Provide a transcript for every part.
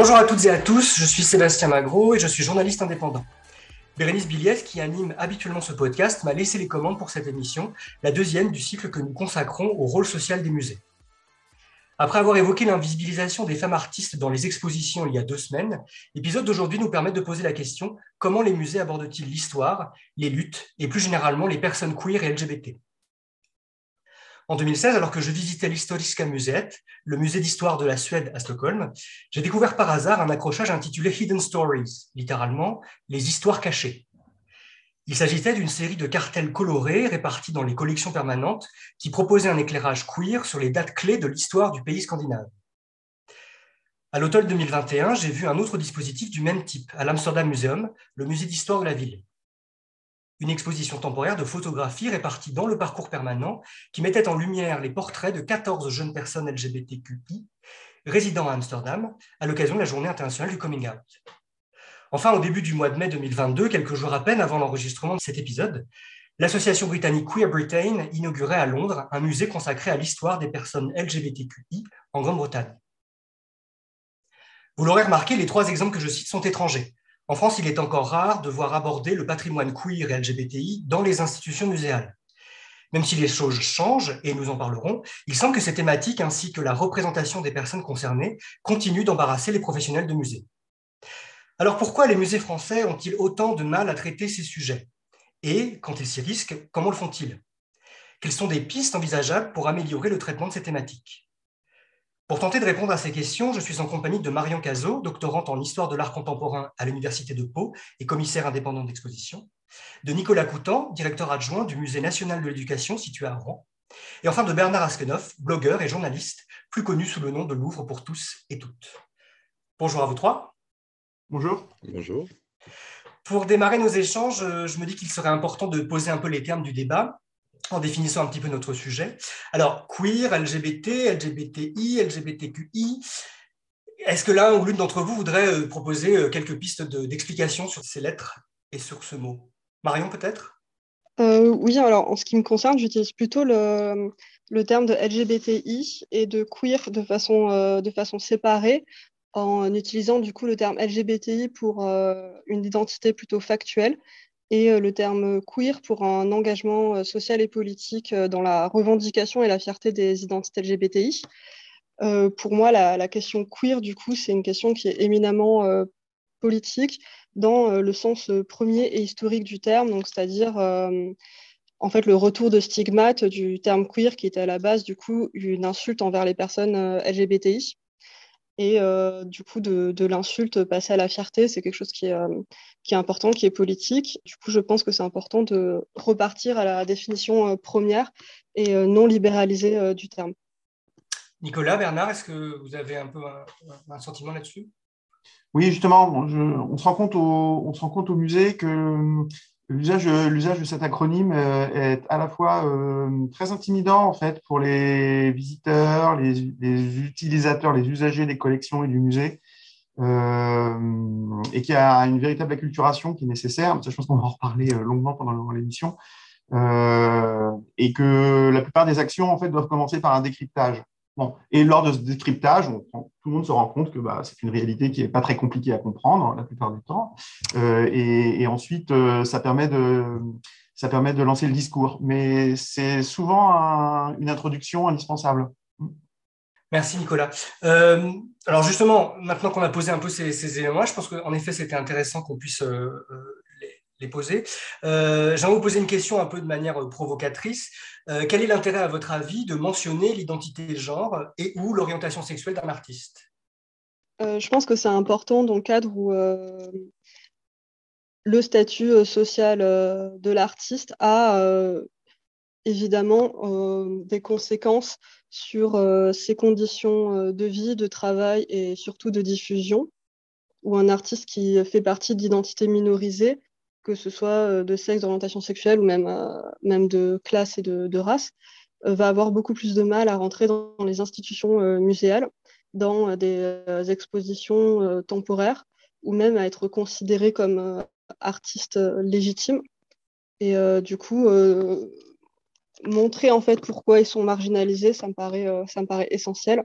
Bonjour à toutes et à tous, je suis Sébastien Magro et je suis journaliste indépendant. Bérénice Billiès, qui anime habituellement ce podcast, m'a laissé les commandes pour cette émission, la deuxième du cycle que nous consacrons au rôle social des musées. Après avoir évoqué l'invisibilisation des femmes artistes dans les expositions il y a deux semaines, l'épisode d'aujourd'hui nous permet de poser la question comment les musées abordent-ils l'histoire, les luttes et plus généralement les personnes queer et LGBT en 2016, alors que je visitais l'Historiska Museet, le musée d'histoire de la Suède à Stockholm, j'ai découvert par hasard un accrochage intitulé Hidden Stories, littéralement les histoires cachées. Il s'agissait d'une série de cartels colorés répartis dans les collections permanentes qui proposaient un éclairage queer sur les dates clés de l'histoire du pays scandinave. À l'automne 2021, j'ai vu un autre dispositif du même type à l'Amsterdam Museum, le musée d'histoire de la ville une exposition temporaire de photographies réparties dans le parcours permanent qui mettait en lumière les portraits de 14 jeunes personnes LGBTQI résidant à Amsterdam à l'occasion de la journée internationale du coming out. Enfin, au début du mois de mai 2022, quelques jours à peine avant l'enregistrement de cet épisode, l'association britannique Queer Britain inaugurait à Londres un musée consacré à l'histoire des personnes LGBTQI en Grande-Bretagne. Vous l'aurez remarqué, les trois exemples que je cite sont étrangers. En France, il est encore rare de voir aborder le patrimoine queer et LGBTI dans les institutions muséales. Même si les choses changent, et nous en parlerons, il semble que ces thématiques ainsi que la représentation des personnes concernées continuent d'embarrasser les professionnels de musées. Alors pourquoi les musées français ont-ils autant de mal à traiter ces sujets? Et, quand ils s'y risquent, comment le font-ils? Quelles sont des pistes envisageables pour améliorer le traitement de ces thématiques? Pour tenter de répondre à ces questions, je suis en compagnie de Marion Cazot, doctorante en histoire de l'art contemporain à l'Université de Pau et commissaire indépendant d'exposition, de Nicolas Coutan, directeur adjoint du Musée national de l'éducation situé à Rouen, et enfin de Bernard Askenoff, blogueur et journaliste, plus connu sous le nom de Louvre pour tous et toutes. Bonjour à vous trois. Bonjour. Bonjour. Pour démarrer nos échanges, je me dis qu'il serait important de poser un peu les termes du débat en définissant un petit peu notre sujet. Alors, queer, LGBT, LGBTI, LGBTQI, est-ce que l'un ou l'une d'entre vous voudrait euh, proposer euh, quelques pistes d'explication sur ces lettres et sur ce mot? Marion, peut-être? Euh, Oui, alors en ce qui me concerne, j'utilise plutôt le, le, terme de LGBTI et de queer de façon, de façon séparée, en utilisant du coup le terme LGBTI pour une identité plutôt factuelle et euh, le terme queer pour un engagement euh, social et politique euh, dans la revendication et la fierté des identités LGBTI. pour moi, la, question queer, du coup, c'est une question qui est éminemment politique dans le sens premier et historique du terme, c'est-à-dire en fait le retour de stigmate du terme queer qui était à la base du coup une insulte envers les personnes LGBTI et euh, du coup de, l'insulte passer à la fierté, c'est quelque chose qui est, euh, qui est, important, qui est politique. Du coup, je pense que c'est important de repartir à la définition euh, première et non libéralisée du terme. Nicolas, Bernard, est-ce que vous avez un peu un, sentiment là-dessus? Oui, justement, on, se rend compte au, on se rend compte au musée que L'usage, de cet acronyme euh, est à la fois euh, très intimidant en fait pour les visiteurs, les, utilisateurs, les usagers des collections et du musée, euh, et qui a une véritable acculturation qui est nécessaire. Je pense qu'on va en reparler longuement pendant l'émission, et que la plupart des actions en fait doivent commencer par un décryptage et lors de ce décryptage, tout le monde se rend compte que bah, c'est une réalité qui n'est pas très compliquée à comprendre la plupart du temps. Euh, et, ensuite, euh, ça, permet de, lancer le discours. Mais c'est souvent une introduction indispensable. Merci Nicolas. Euh, alors justement, maintenant qu'on a posé un peu ces, éléments, je pense qu'en effet c'était intéressant qu'on puisse poser. Euh, J'aimerais vous poser une question un peu de manière euh, provocatrice. Euh, quel est l'intérêt, à votre avis, de mentionner l'identité de genre et ou l'orientation sexuelle d'un artiste? Je pense que c'est important dans le cadre où le statut social de l'artiste a évidemment des conséquences sur ses conditions de vie, de travail et surtout de diffusion, ou un artiste qui fait partie d'identités minorisées que ce soit euh, de sexe, d'orientation sexuelle ou même, euh, même de classe et de, race, euh, va avoir beaucoup plus de mal à rentrer dans les institutions muséales, dans des expositions temporaires ou même à être considéré comme artiste légitime. Et du coup, montrer en fait pourquoi ils sont marginalisés, ça me paraît, ça me paraît essentiel.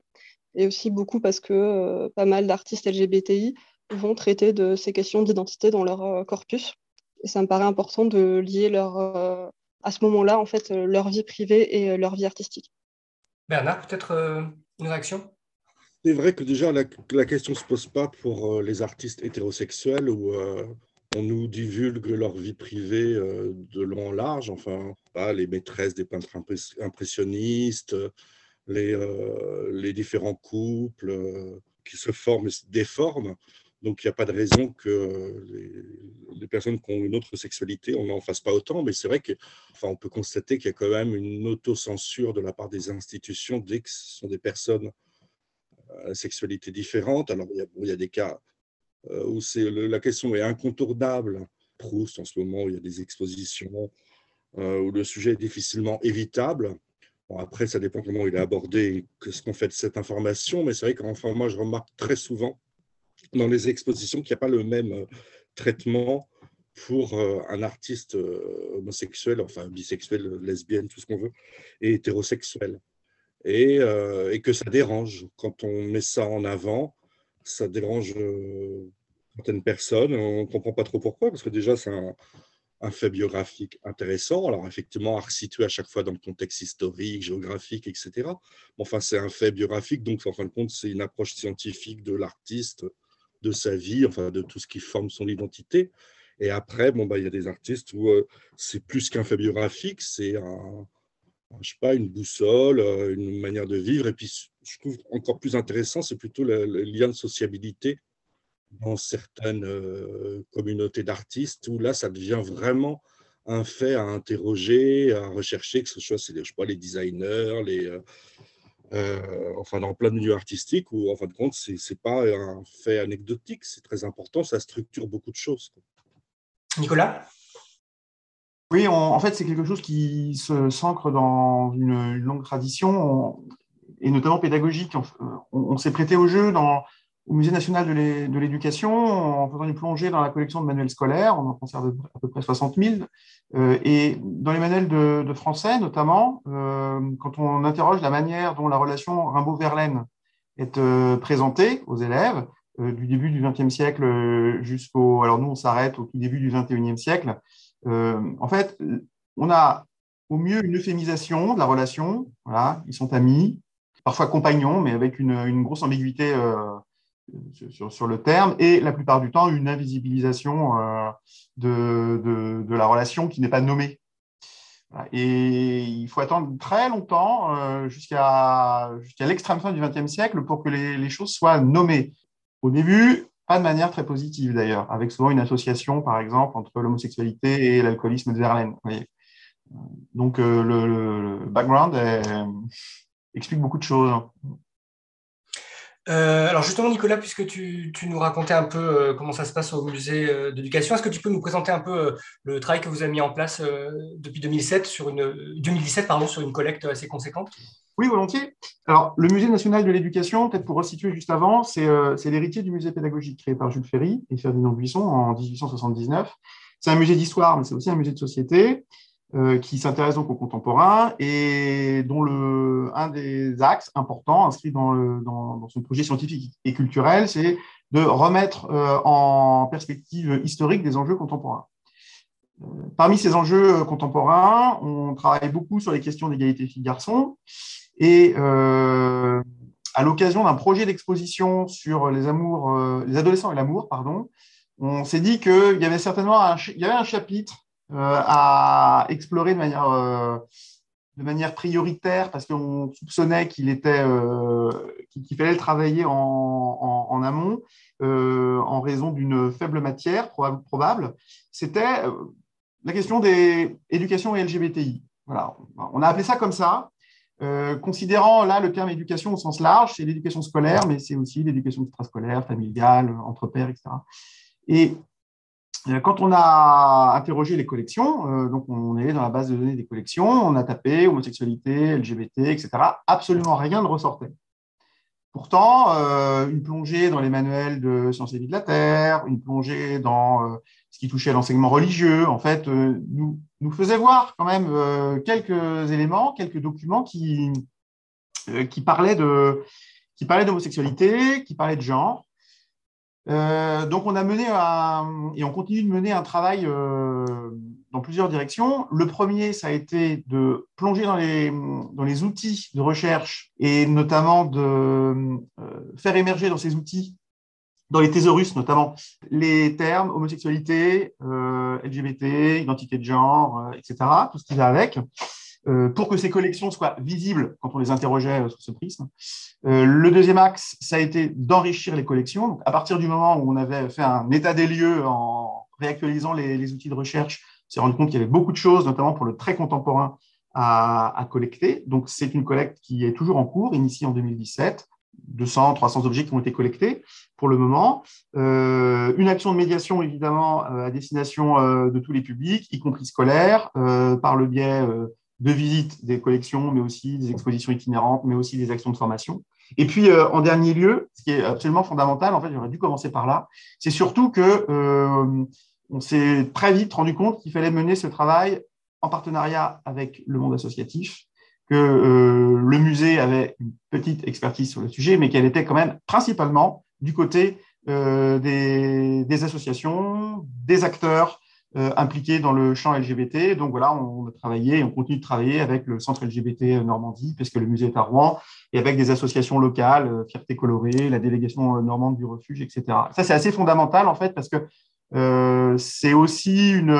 et aussi beaucoup parce que pas mal d'artistes LGBTI vont traiter de ces questions d'identité dans leur corpus. Et ça me paraît important de lier leur, à ce moment-là, en fait, leur vie privée et leur vie artistique. Bernard, peut-être une réaction? C'est vrai que déjà, la, question ne se pose pas pour les artistes hétérosexuels où on nous divulgue leur vie privée euh, de long en large, enfin, les maîtresses des peintres impressionnistes, les, euh, les différents couples euh, qui se forment et se déforment. Donc, il n'y a pas de raison que les, personnes qui ont une autre sexualité, on n'en fasse pas autant. Mais c'est vrai qu'on enfin, peut constater qu'il y a quand même une autocensure de la part des institutions dès que ce sont des personnes à sexualité différente. Alors, il y a, des cas euh, où c'est la question est incontournable. Proust, en ce moment, il y a des expositions euh, où le sujet est difficilement évitable. après, ça dépend comment il est abordé et ce qu'on fait de cette information, mais c'est vrai qu'enfin, moi, je remarque très souvent dans les expositions qu'il n'y a pas le même euh, traitement pour un artiste homosexuel, enfin bisexuel, lesbienne, tout ce qu'on veut, et hétérosexuel. Et, et, que ça dérange quand on met ça en avant ça dérange euh, certaines personnes. On ne comprend pas trop pourquoi, parce que déjà, c'est un, fait biographique intéressant. Alors, effectivement, à resituer à chaque fois dans le contexte historique, géographique, etc. Mais enfin, c'est un fait biographique, donc en fin de compte, c'est une approche scientifique de l'artiste, de sa vie, enfin, de tout ce qui forme son identité. Et après, bon, bah, il y a des artistes où euh, c'est plus qu'un fait biographique, c'est un, je sais pas, une boussole, euh, une manière de vivre. Et puis, je trouve encore plus intéressant, c'est plutôt le, lien de sociabilité dans certaines euh, communautés d'artistes, où là, ça devient vraiment un fait à interroger, à rechercher, que ce soit je sais pas, les designers, les, euh, enfin dans plein de milieux artistiques, où en fin de compte, ce n'est pas un fait anecdotique, c'est très important, ça structure beaucoup de choses. Nicolas? Oui, en fait, c'est quelque chose qui s'ancre dans une, longue tradition, et notamment pédagogique. On, s'est prêté au jeu dans, au Musée national de l'éducation en faisant une plongée dans la collection de manuels scolaires. On en conserve à peu près 60 000. Euh, et dans les manuels de, français, notamment, euh, quand on interroge la manière dont la relation Rimbaud-Verlaine est euh, présentée aux élèves, du début du XXe siècle jusqu'au... Alors nous, on s'arrête au tout début du XXIe siècle. En fait, on a au mieux une euphémisation de la relation. Voilà, ils sont amis, parfois compagnons, mais avec une, grosse ambiguïté euh, sur, le terme, et la plupart du temps une invisibilisation euh, de, la relation qui n'est pas nommée. Et il faut attendre très longtemps, jusqu'à l'extrême fin du XXe siècle, pour que les, choses soient nommées. Au début, pas de manière très positive d'ailleurs, avec souvent une association, par exemple, entre l'homosexualité et l'alcoolisme de Verlaine. Donc euh, le, background explique beaucoup de choses. Euh, alors justement, Nicolas, puisque tu, nous racontais un peu euh, comment ça se passe au musée d'éducation, est-ce que tu peux nous présenter un peu le travail que vous avez mis en place depuis 2007 sur une, 2017 pardon, sur une collecte assez conséquente? Oui, volontiers. Alors, le Musée national de l'éducation, peut-être pour resituer juste avant, euh, c'est l'héritier du musée pédagogique créé par Jules Ferry et Ferdinand Buisson en 1879. C'est un musée d'histoire, mais c'est aussi un musée de société euh, qui s'intéresse donc aux contemporains et dont le, un des axes importants inscrits dans, le, son projet scientifique et culturel, c'est de remettre euh, en perspective historique des enjeux contemporains. Parmi ces enjeux contemporains, on travaille beaucoup sur les questions d'égalité filles-garçons et euh, à l'occasion d'un projet d'exposition sur les amours, euh, les adolescents et l'amour, pardon, on s'est dit qu'il y avait certainement un, il y avait un chapitre euh, à explorer de manière, de manière prioritaire parce qu'on soupçonnait qu'il était, qu'il fallait le travailler en, en, amont en raison d'une faible matière probable. C'était la question des éducations et LGBTI. Voilà, on a appelé ça comme ça. Euh, considérant là le terme éducation au sens large, c'est l'éducation scolaire, mais c'est aussi l'éducation extrascolaire, familiale, entre pairs, etc. Et euh, quand on a interrogé les collections, euh, donc on est dans la base de données des collections, on a tapé homosexualité, LGBT, etc. Absolument rien ne ressortait. Pourtant, une plongée dans les manuels de sciences et vie de la Terre, une plongée dans ce qui touchait à l'enseignement religieux, en fait, euh, nous, nous faisait voir quand même euh, quelques éléments, quelques documents qui, euh, qui parlaient d'homosexualité, qui parlait de genre. Euh, donc, on a mené un, et on continue de mener un travail euh, dans plusieurs directions. Le premier, ça a été de plonger dans les, outils de recherche et notamment de euh, faire émerger dans ces outils, dans les thésaurus notamment, les termes homosexualité, LGBT, identité de genre, etc., tout ce qui va avec. Euh, pour que ces collections soient visibles quand on les interrogeait euh, sur ce prisme. Euh, le deuxième axe, ça a été d'enrichir les collections. Donc, à partir du moment où on avait fait un état des lieux en réactualisant les, outils de recherche, on s'est rendu compte qu'il y avait beaucoup de choses, notamment pour le très contemporain, à, collecter. Donc, c'est une collecte qui est toujours en cours, initiée en 2017. 200, 300 objets qui ont été collectés pour le moment. une action de médiation, évidemment, à destination de tous les publics, y compris scolaires, par le biais de visite des collections, mais aussi des expositions itinérantes, mais aussi des actions de formation. Et puis, euh, en dernier lieu, ce qui est absolument fondamental, en fait, j'aurais dû commencer par là, c'est surtout que euh, on s'est très vite rendu compte qu'il fallait mener ce travail en partenariat avec le monde associatif, que euh, le musée avait une petite expertise sur le sujet, mais qu'elle était quand même principalement du côté des, des, associations, des acteurs euh, impliqués dans le champ LGBT. Donc voilà, on a travaillé et on continue de travailler avec le centre LGBT Normandie, puisque le musée est à Rouen, et avec des associations locales, euh, Fierté Colorée, la délégation normande du refuge, etc. Ça, c'est assez fondamental, en fait, parce que euh, c'est aussi une,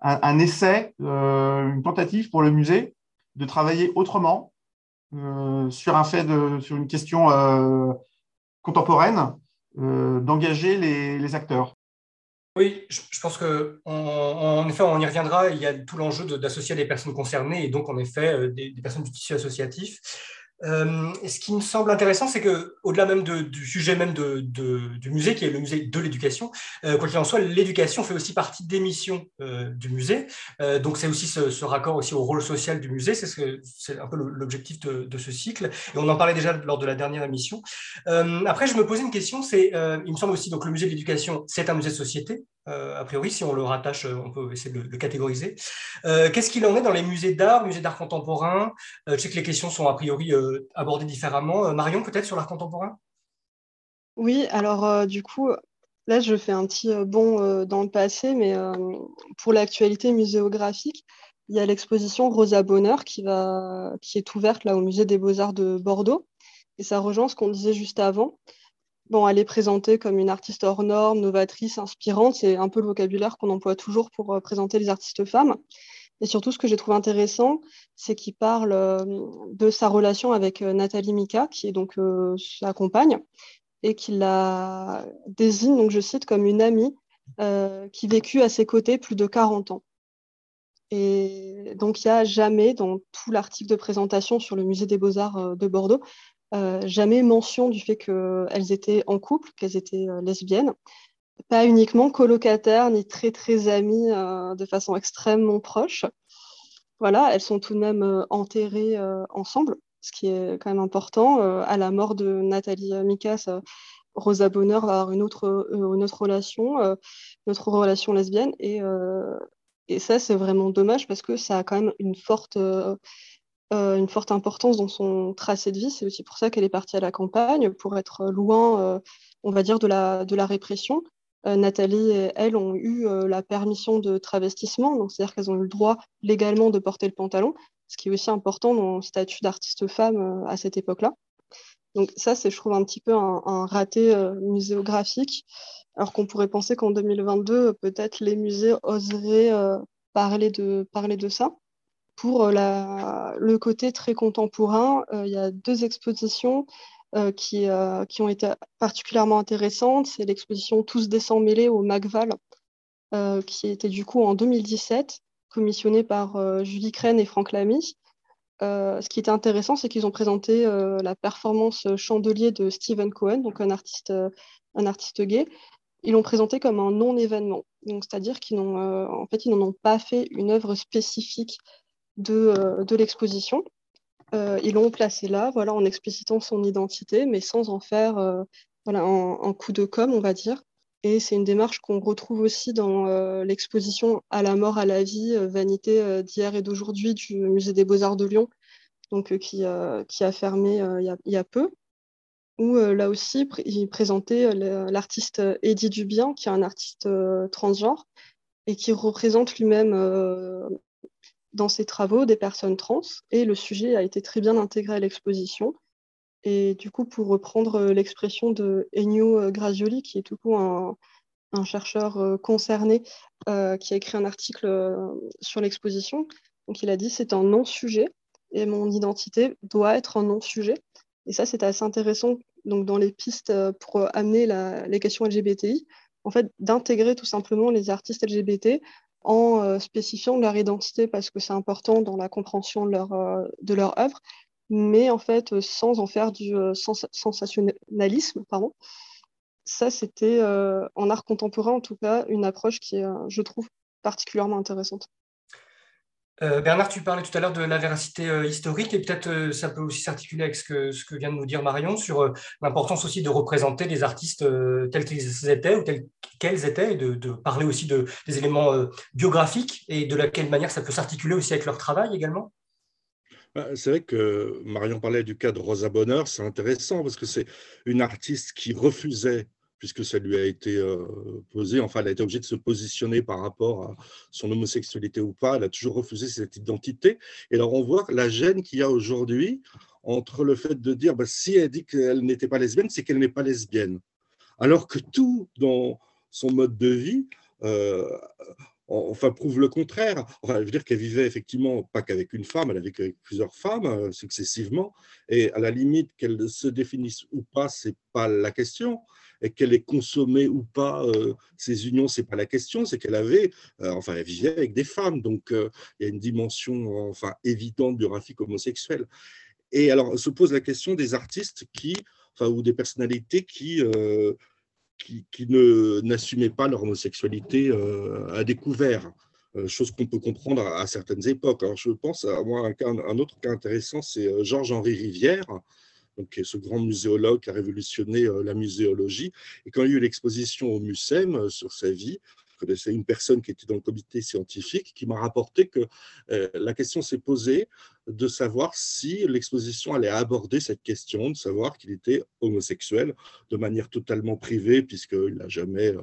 un, essai, une tentative pour le musée de travailler autrement sur une question contemporaine, d'engager les acteurs. Oui, je, pense que en effet, on y reviendra. Il y a tout l'enjeu d'associer les personnes concernées et donc en effet euh, des, des personnes du tissu associatif. Euh, ce qui me semble intéressant, c'est que au-delà même du sujet même du musée, qui est le musée de l'éducation, euh, quoi qu'il en soit, l'éducation fait aussi partie des missions euh, du musée. Donc c'est aussi ce, raccord aussi au rôle social du musée. C'est ce c'est un peu l'objectif de, de, ce cycle. Et on en parlait déjà lors de la dernière émission. après, je me posais une question. C'est, il me semble aussi donc le musée de l'éducation, c'est un musée de société. A priori, si on le rattache, on peut essayer de le, catégoriser. Qu'est-ce qu'il en est dans les musées d'art, musées d'art contemporain? Je sais que les questions sont a priori aborder différemment. Euh, Marion, peut-être sur l'art contemporain? Oui, alors euh, du coup, là, je fais un petit euh, bond dans le passé, mais pour l'actualité muséographique, il y a l'exposition Rosa Bonheur qui, qui est ouverte là au musée des Beaux-Arts de Bordeaux. Et ça rejoint ce qu'on disait juste avant. Elle est présentée comme une artiste hors norme, novatrice, inspirante. C'est un peu le vocabulaire qu'on emploie toujours pour présenter les artistes femmes. Et surtout, ce que j'ai trouvé intéressant, c'est qu'il parle euh, de sa relation avec euh, Nathalie Mika, qui est donc euh, sa compagne, et qu'il la désigne, donc je cite, comme une amie qui vécut à ses côtés plus de 40 ans. Et donc, il n'y a jamais, dans tout l'article de présentation sur le musée des beaux-arts de Bordeaux, jamais mention du fait qu'elles étaient en couple, qu'elles étaient lesbiennes pas uniquement colocataires ni très très amies euh, de façon extrêmement proche. Voilà, elles sont tout de même euh, enterrées euh, ensemble, ce qui est quand même important. à la mort de Nathalie Mikas, Rosa Bonheur va avoir une autre, une autre relation, notre relation lesbienne. Et ça, c'est vraiment dommage parce que ça a quand même une forte, une forte importance dans son tracé de vie. C'est aussi pour ça qu'elle est partie à la campagne, pour être loin, on va dire, de la, de la répression. Euh, Nathalie et elle ont eu euh, la permission de travestissement, c'est-à-dire qu'elles ont eu le droit légalement de porter le pantalon, ce qui est aussi important dans le statut d'artiste femme euh, à cette époque-là. Donc ça, c'est, je trouve, un petit peu un, raté muséographique, alors qu'on pourrait penser qu'en 2022, peut-être les musées oseraient parler, de, parler de ça. Pour le côté très contemporain, il y a deux expositions euh, qui, euh, qui, ont été particulièrement intéressantes. C'est l'exposition Tous des sangs mêlés au MACVAL, euh, qui était du coup en 2017, commissionnée par Julie Crène et Franck Lamy. ce qui était intéressant, c'est qu'ils ont présenté la performance Chandelier de Stephen Cohen, donc un artiste, un artiste gay. Ils l'ont présenté comme un non-événement. c'est-à-dire qu'ils n'ont en fait, n'en ont pas fait une œuvre spécifique de, de l'exposition. Euh, ils l'ont placé là, voilà, en explicitant son identité, mais sans en faire euh, voilà, un, coup de com', on va dire. Et c'est une démarche qu'on retrouve aussi dans euh, l'exposition À la mort, à la vie, vanité d'hier et d'aujourd'hui du Musée des Beaux-Arts de Lyon, donc, qui, qui, a fermé il y a, peu. où là aussi, il présentait l'artiste Eddie Dubien, qui est un artiste transgenre et qui représente lui-même dans ses travaux des personnes trans. Et le sujet a été très bien intégré à l'exposition. Et du coup, pour reprendre l'expression de Ennio Grazioli, qui est tout coup un, chercheur concerné qui a écrit un article sur l'exposition, donc il a dit c'est un non-sujet et mon identité doit être un non-sujet. Et ça, c'est assez intéressant donc, dans les pistes pour amener les questions LGBTI, en fait, d'intégrer tout simplement les artistes LGBT en euh, spécifiant leur identité parce que c'est important dans la compréhension de leur, euh, œuvre, mais en fait sans en faire du euh, sensationnalisme. Pardon. Ça, c'était en art contemporain, en tout cas, une approche qui est, je trouve, particulièrement intéressante. Euh, Bernard, tu parlais tout à l'heure de la véracité euh, historique et peut-être euh, ça peut aussi s'articuler avec ce que, vient de nous dire Marion sur l'importance aussi de représenter les artistes tels qu'ils étaient ou tels qu'elles étaient et de, parler aussi de, des éléments biographiques et de laquelle manière ça peut s'articuler aussi avec leur travail également. Bah, c'est vrai que Marion parlait du cas de Rosa Bonheur, c'est intéressant parce que c'est une artiste qui refusait puisque ça lui a été euh, posé. Enfin, elle a été obligée de se positionner par rapport à son homosexualité ou pas. Elle a toujours refusé cette identité. Et alors, on voit la gêne qu'il y a aujourd'hui entre le fait de dire, bah, si elle dit qu'elle n'était pas lesbienne, c'est qu'elle n'est pas lesbienne. Alors que tout dans son mode de vie, euh, enfin, prouve le contraire. Enfin, elle veut dire qu'elle vivait effectivement pas qu'avec une femme, elle a vécu avec plusieurs femmes euh, successivement. Et à la limite, qu'elle se définisse ou pas, c'est pas la question et qu'elle ait consommé ou pas euh, ces unions, c'est pas la question, c'est qu'elle avait, euh, enfin, elle vivait avec des femmes, donc euh, il y a une dimension, enfin, évidente biographique homosexuelle. Et alors se pose la question des artistes qui, enfin, ou des personnalités qui qui, qui n'assumaient pas leur homosexualité à découvert, chose qu'on peut comprendre à, certaines époques. Alors je pense à un, autre cas intéressant, c'est Georges-Henri Rivière, donc, ce grand muséologue qui a révolutionné euh, la muséologie. Et quand il y a eu l'exposition au MUSEM euh, sur sa vie, connaissais une personne qui était dans le comité scientifique qui m'a rapporté que euh, la question s'est posée de savoir si l'exposition allait aborder cette question, de savoir qu'il était homosexuel de manière totalement privée, puisqu'il ne l'a jamais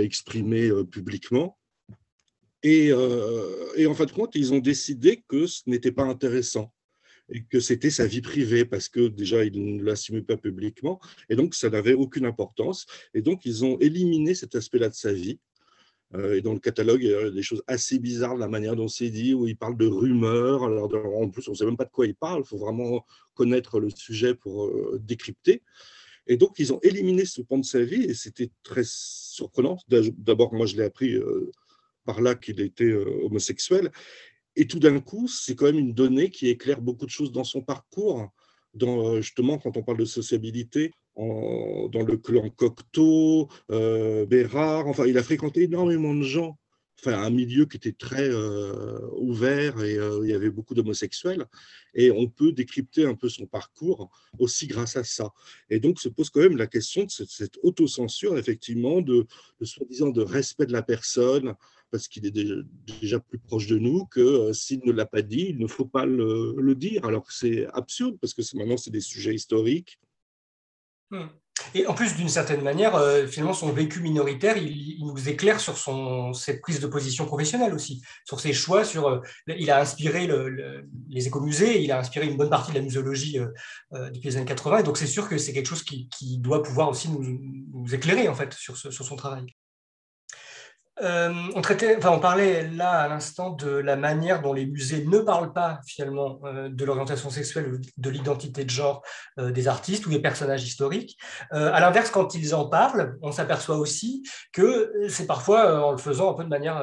exprimé publiquement. Et, et, en fin de compte, ils ont décidé que ce n'était pas intéressant et que c'était sa vie privée parce que déjà il ne l'assumait pas publiquement et donc ça n'avait aucune importance et donc ils ont éliminé cet aspect-là de sa vie. Euh, et dans le catalogue, il y a des choses assez bizarres de la manière dont c'est dit, où il parle de rumeurs. En plus, on ne sait même pas de quoi il parle. Il faut vraiment connaître le sujet pour euh, décrypter. Et donc, ils ont éliminé ce pan de sa vie et c'était très surprenant. D'abord, moi, je l'ai appris euh, par là qu'il était homosexuel. Et tout d'un coup, c'est quand même une donnée qui éclaire beaucoup de choses dans son parcours. Justement, quand on parle de sociabilité, dans le clan Cocteau, euh, Bérard, enfin, il a fréquenté énormément de gens enfin un milieu qui était très euh, ouvert et il y avait beaucoup d'homosexuels. Et on peut décrypter un peu son parcours aussi grâce à ça. Et donc se pose quand même la question de cette, cette autocensure, effectivement, de, de soi-disant de respect de la personne, parce qu'il est déjà, plus proche de nous, que euh, s'il ne l'a pas dit, il ne faut pas le, dire. Alors que c'est absurde, parce que maintenant, c'est des sujets historiques. Hmm. Et en plus, d'une certaine manière, euh, finalement, son vécu minoritaire, il, nous éclaire sur son, ses prises de position professionnelle aussi, sur ses choix. Sur, euh, il a inspiré les écomusées, il a inspiré une bonne partie de la muséologie depuis les années 80. Et donc, c'est sûr que c'est quelque chose qui, doit pouvoir aussi nous, éclairer en fait sur, sur son travail. Euh, on, traitait, enfin, on parlait là à l'instant de la manière dont les musées ne parlent pas finalement euh, de l'orientation sexuelle de l'identité de genre euh, des artistes ou des personnages historiques. à l'inverse, quand ils en parlent, on s'aperçoit aussi que c'est parfois en le faisant un peu de manière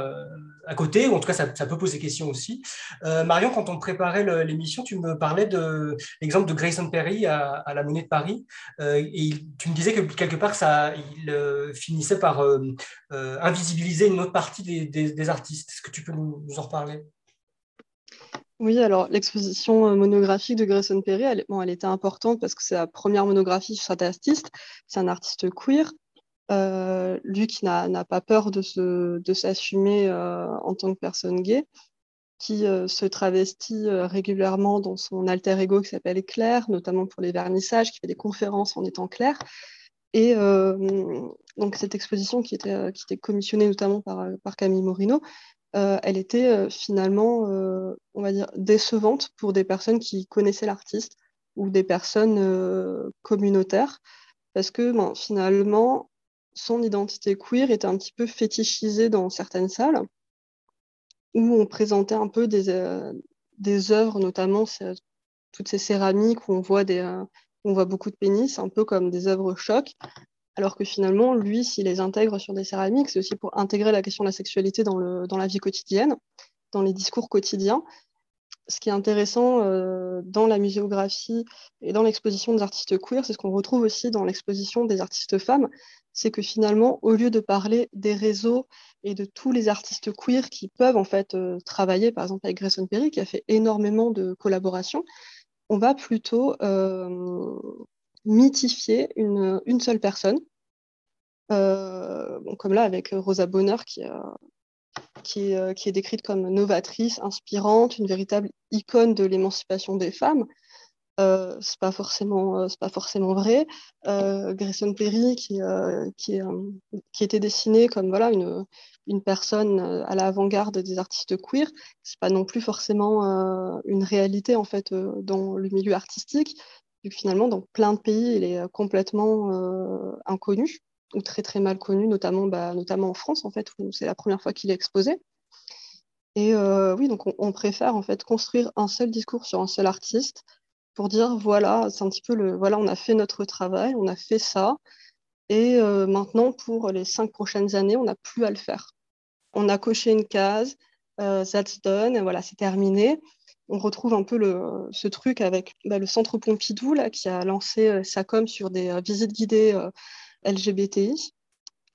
à côté, ou en tout cas ça, peut poser question aussi. Marion, quand on préparait l'émission, tu me parlais de l'exemple de Grayson Perry à, la Monnaie de Paris, et tu me disais que quelque part ça, il finissait par invisibiliser une autre partie des, artistes. Est-ce que tu peux nous, en reparler? Oui, alors l'exposition euh, monographique de Grayson Perry, elle, elle était importante parce que c'est la première monographie sur cet artiste. C'est un artiste queer, euh, lui qui n'a pas peur de s'assumer euh, en tant que personne gay. qui se travestit régulièrement dans son alter ego qui s'appelle Claire, notamment pour les vernissages, qui fait des conférences en étant Claire. Et donc cette exposition qui était, commissionnée notamment par, Camille Morino, elle était finalement, on va dire, décevante pour des personnes qui connaissaient l'artiste ou des personnes communautaires, parce que finalement, son identité queer était un petit peu fétichisée dans certaines salles, où on présentait un peu des, des œuvres, notamment toutes ces céramiques où on voit des, on voit beaucoup de pénis, un peu comme des œuvres choc, alors que finalement, lui, s'il les intègre sur des céramiques, c'est aussi pour intégrer la question de la sexualité dans, le, dans la vie quotidienne, dans les discours quotidiens. Ce qui est intéressant euh, dans la muséographie et dans l'exposition des artistes queer, c'est ce qu'on retrouve aussi dans l'exposition des artistes femmes, c'est que finalement, au lieu de parler des réseaux et de tous les artistes queer qui peuvent en fait euh, travailler, par exemple avec Grayson Perry, qui a fait énormément de collaborations, on va plutôt euh, mythifier une, seule personne. Comme là avec Rosa Bonheur qui, euh, qui, qui, est décrite comme novatrice, inspirante, une véritable icône de l'émancipation des femmes. Euh, c'est pas forcément c'est pas forcément vrai Grayson Perry qui qui était dessinée comme voilà une personne euh, à l'avant-garde des artistes queer, c'est pas non plus forcément euh, une réalité en fait euh, dans le milieu artistique, vu que finalement dans plein de pays il est complètement inconnu ou très très mal connu, notamment bah, notamment en France en fait où c'est la première fois qu'il est exposé. Et oui, donc on, préfère en fait construire un seul discours sur un seul artiste pour dire voilà, c'est un petit peu le voilà, on a fait notre travail, on a fait ça, et maintenant pour les cinq prochaines années, on n'a plus à le faire on a coché une case, euh, that's done, et voilà, c'est terminé. On retrouve un peu le, ce truc avec bah, le Centre Pompidou là, qui a lancé euh, sa com sur des euh, visites guidées LGBTI.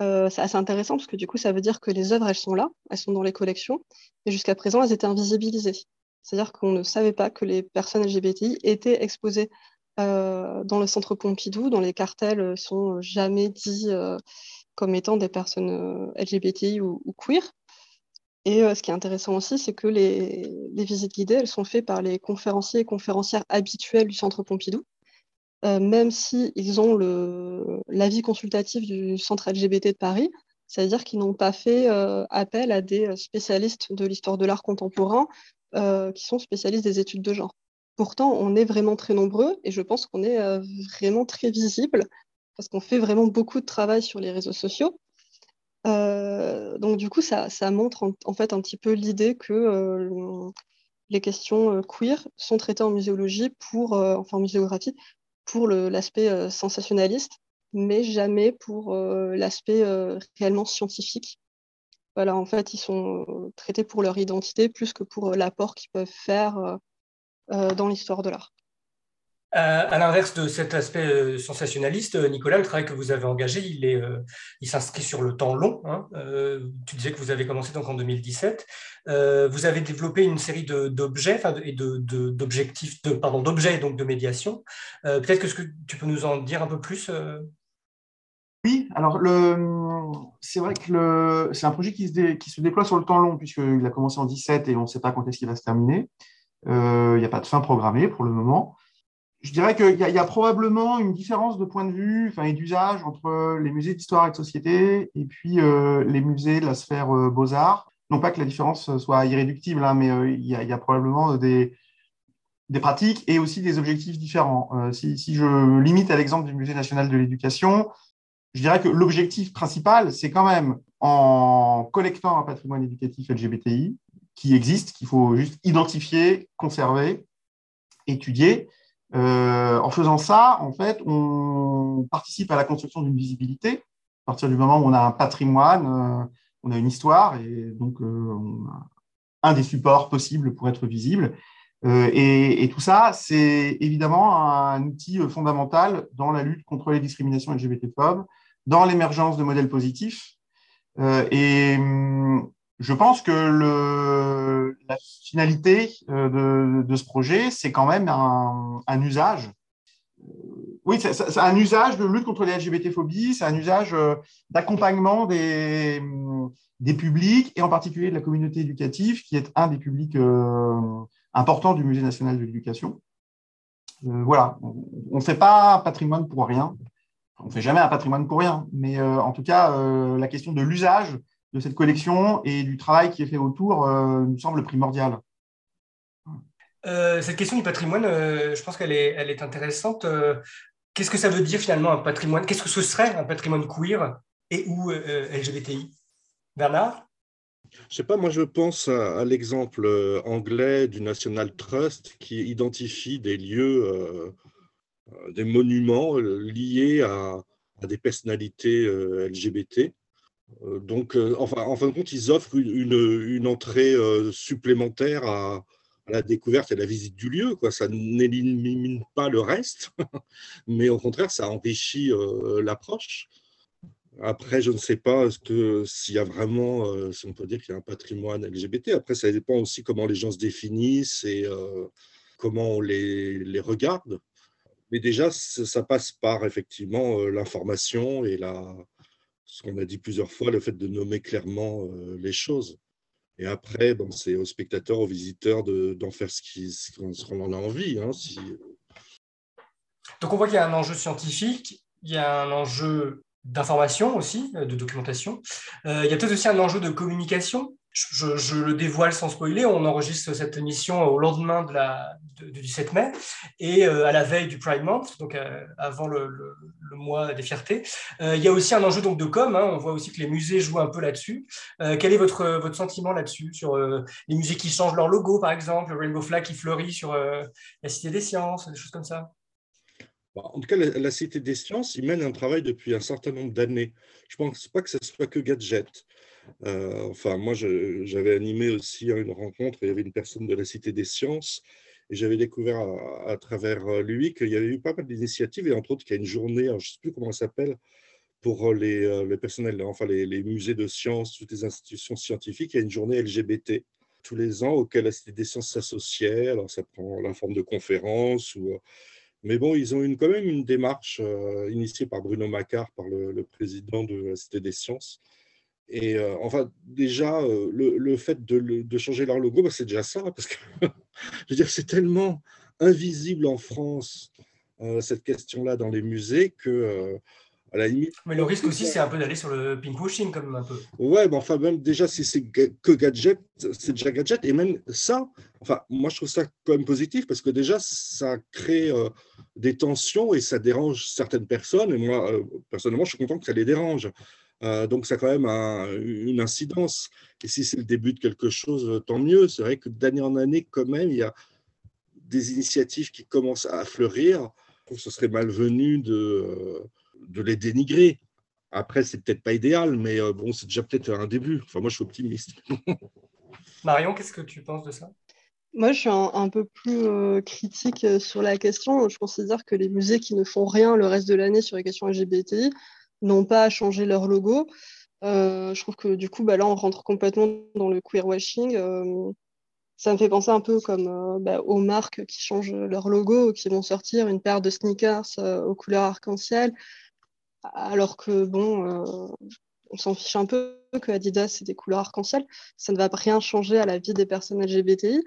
c'est assez intéressant parce que du coup, ça veut dire que les œuvres, elles sont là, elles sont dans les collections, et jusqu'à présent, elles étaient invisibilisées. C'est-à-dire qu'on ne savait pas que les personnes LGBTI étaient exposées dans le centre Pompidou, dont les cartels sont jamais dits comme étant des personnes euh, LGBTI ou, queer. Et euh, ce qui est intéressant aussi, c'est que les, visites guidées, elles sont faites par les conférenciers et conférencières habituels du Centre Pompidou, euh, même s'ils ils ont l'avis consultatif du Centre LGBT de Paris, c'est-à-dire qu'ils n'ont pas fait appel à des spécialistes de l'histoire de l'art contemporain qui sont spécialistes des études de genre. Pourtant, on est vraiment très nombreux et je pense qu'on est vraiment très visible parce qu'on fait vraiment beaucoup de travail sur les réseaux sociaux. Euh, donc du coup, ça, montre en, fait un petit peu l'idée que euh, les questions euh, queer sont traitées en muséologie pour, enfin en muséographie, pour l'aspect sensationnaliste, mais jamais pour l'aspect réellement scientifique. Voilà, en fait, ils sont traités pour leur identité plus que pour l'apport qu'ils peuvent faire dans l'histoire de l'art. Euh, à l'inverse de cet aspect euh, sensationnaliste, euh, Nicolas, le travail que vous avez engagé, il, s'inscrit sur le temps long. Hein. tu disais que vous avez commencé donc en 2017. vous avez développé une série d'objets et d'objectifs, de, pardon, d'objets donc de médiation. Peut-être que, tu peux nous en dire un peu plus Oui, alors c'est vrai que c'est un projet qui se, qui se déploie sur le temps long, puisqu'il a commencé en 2017 et on ne sait pas quand est-ce qu'il va se terminer. Il n'y a pas de fin programmée pour le moment je dirais qu'il y, a probablement une différence de point de vue enfin, et d'usage entre les musées d'histoire et de société et puis euh, les musées de la sphère euh, beaux-arts. Non pas que la différence soit irréductible, hein, mais euh, il, y a, probablement des, pratiques et aussi des objectifs différents. Si, je limite à l'exemple du Musée national de l'éducation, je dirais que l'objectif principal, c'est quand même en collectant un patrimoine éducatif LGBTI qui existe, qu'il faut juste identifier, conserver, étudier, euh, en faisant ça, en fait, on participe à la construction d'une visibilité. À partir du moment où on a un patrimoine, euh, on a une histoire et donc euh, on a un des supports possibles pour être visible. Et, et, tout ça, c'est évidemment un outil fondamental dans la lutte contre les discriminations LGBT-phobes, dans l'émergence de modèles positifs. et hum, je pense que la finalité euh, de, ce projet, c'est quand même un, usage. Oui, c'est un usage de lutte contre les LGBT-phobies, c'est un usage euh, d'accompagnement des, des publics, et en particulier de la communauté éducative, qui est un des publics importants du Musée national de l'éducation. voilà, on ne fait pas un patrimoine pour rien. On ne fait jamais un patrimoine pour rien, mais en tout cas, la question de l'usage de cette collection et du travail qui est fait autour nous semble primordial. cette question du patrimoine, je pense qu'elle est, elle est intéressante. Qu'est-ce que ça veut dire finalement un patrimoine? Qu'est-ce que ce serait un patrimoine queer et ou euh, LGBTI Bernard? Je sais pas, moi je pense à, l'exemple euh, anglais du National Trust qui identifie des lieux, euh, des monuments liés à, des personnalités LGBT. Donc, enfin, en fin de compte, ils offrent une, entrée supplémentaire à, la découverte et la visite du lieu. Ça n'élimine pas le reste, mais au contraire, ça enrichit euh, l'approche. Après, je ne sais pas s'il y a vraiment, euh, si on peut dire qu'il y a un patrimoine LGBT. Après, ça dépend aussi comment les gens se définissent et euh, comment on les, les, regarde. Mais déjà, ça passe par effectivement l'information et la, ce qu'on a dit plusieurs fois, le fait de nommer clairement les choses. Et après, bon, c'est aux spectateurs, aux visiteurs d'en faire ce qu'on en a envie. Hein. Donc on voit qu'il y a un enjeu scientifique, il y a un enjeu d'information aussi, de documentation. Euh, il y a peut-être aussi un enjeu de communication je, le dévoile sans spoiler, on enregistre cette émission au lendemain de du 7 mai et euh, à la veille du Pride Month, donc euh, avant le, mois des fiertés. Euh, il y a aussi un enjeu donc, de com, hein. on voit aussi que les musées jouent un peu là-dessus. quel est votre, votre sentiment là-dessus, sur les musées qui changent leur logo par exemple, le Rainbow Flag qui fleurit sur la Cité des Sciences, des choses comme ça? Bah, en tout cas, la, Cité des Sciences, ils mènent un travail depuis un certain nombre d'années. Je ne pense pas que ce soit que gadget. Euh, enfin, moi, j'avais animé aussi une rencontre, il y avait une personne de la Cité des Sciences, et j'avais découvert à, travers euh, lui qu'il y avait eu pas mal d'initiatives, et entre autres qu'il y a une journée, je ne sais plus comment ça s'appelle, pour les, euh, le personnel, enfin les, musées de sciences, toutes les institutions scientifiques, il y a une journée LGBT tous les ans auquel la Cité des Sciences s'associait. Alors, ça prend la forme de conférences. Ou, mais bon, ils ont une, quand même une démarche initiée par Bruno Macquart, par le, président de la Cité des Sciences, et euh, enfin, déjà, euh, le, fait de, changer leur logo, bah, c'est déjà ça, parce que je veux dire, c'est tellement invisible en France, euh, cette question-là dans les musées, que à la limite. Mais le risque aussi, c'est un peu d'aller sur le pinkwashing, comme un peu. Ouais, mais enfin, même déjà, si c'est que gadget, c'est déjà gadget. Et même ça, enfin, moi, je trouve ça quand même positif, parce que déjà, ça crée des tensions et ça dérange certaines personnes. Et moi, personnellement, je suis content que ça les dérange. Euh, donc, ça a quand même une incidence. Et si c'est le début de quelque chose, tant mieux. C'est vrai que d'année en année, quand même, il y a des initiatives qui commencent à fleurir. ce serait malvenu de, de les dénigrer. Après, c'est peut-être pas idéal, mais euh, bon, c'est déjà peut-être un début. Enfin, moi, je suis optimiste. Marion, qu'est-ce que tu penses de ça? Moi, je suis un, peu plus euh, critique sur la question. Je considère que les musées qui ne font rien le reste de l'année sur les questions LGBTI n'ont pas changé leur logo. Euh, je trouve que du coup, bah, là, on rentre complètement dans le queerwashing. Euh, ça me fait penser un peu comme euh, bah, aux marques qui changent leur logo, qui vont sortir une paire de sneakers aux couleurs arc-en-ciel, alors que, bon, on s'en fiche un peu que Adidas, c'est des couleurs arc-en-ciel. Ça ne va rien changer à la vie des personnes LGBTI,